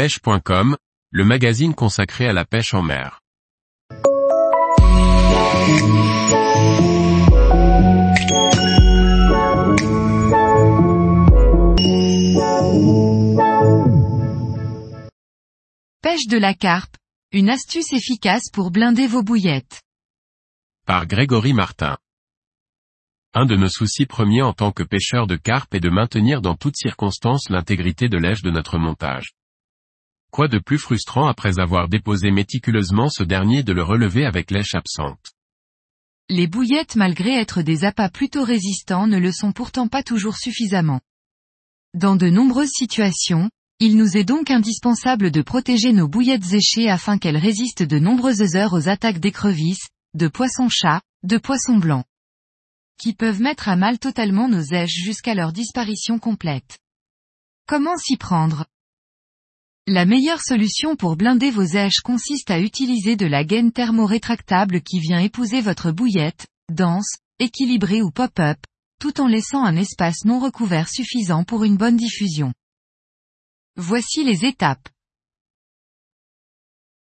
pêche.com, le magazine consacré à la pêche en mer. Pêche de la carpe, une astuce efficace pour blinder vos bouillettes. Par Grégory Martin. Un de nos soucis premiers en tant que pêcheur de carpe est de maintenir dans toutes circonstances l'intégrité de l'èche de notre montage. Quoi de plus frustrant après avoir déposé méticuleusement ce dernier de le relever avec l'èche absente? Les bouillettes malgré être des appâts plutôt résistants ne le sont pourtant pas toujours suffisamment. Dans de nombreuses situations, il nous est donc indispensable de protéger nos bouillettes échées afin qu'elles résistent de nombreuses heures aux attaques d'écrevisses, de poissons-chats, de poissons blancs qui peuvent mettre à mal totalement nos èches jusqu'à leur disparition complète. Comment s'y prendre? La meilleure solution pour blinder vos èches consiste à utiliser de la gaine thermorétractable qui vient épouser votre bouillette, dense, équilibrée ou pop-up, tout en laissant un espace non recouvert suffisant pour une bonne diffusion. Voici les étapes.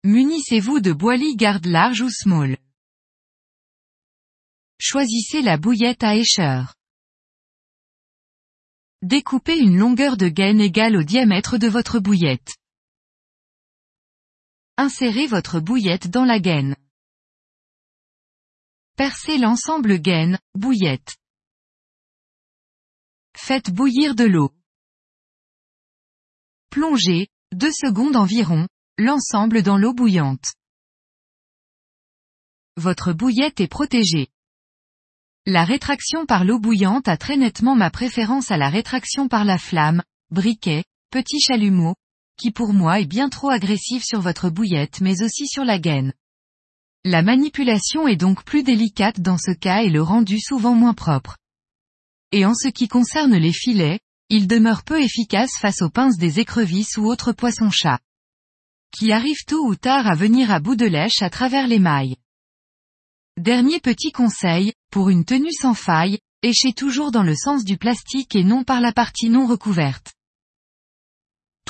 Munissez-vous de boilie garde large ou small. Choisissez la bouillette à écheur. Découpez une longueur de gaine égale au diamètre de votre bouillette. Insérez votre bouillette dans la gaine. Percez l'ensemble gaine, bouillette. Faites bouillir de l'eau. Plongez, deux secondes environ, l'ensemble dans l'eau bouillante. Votre bouillette est protégée. La rétraction par l'eau bouillante a très nettement ma préférence à la rétraction par la flamme, briquet, petit chalumeau, qui pour moi est bien trop agressif sur votre bouillette mais aussi sur la gaine. La manipulation est donc plus délicate dans ce cas et le rendu souvent moins propre. Et en ce qui concerne les filets, il demeure peu efficace face aux pinces des écrevisses ou autres poissons-chats. Qui arrivent tôt ou tard à venir à bout de lèche à travers les mailles. Dernier petit conseil, pour une tenue sans faille, échez toujours dans le sens du plastique et non par la partie non recouverte.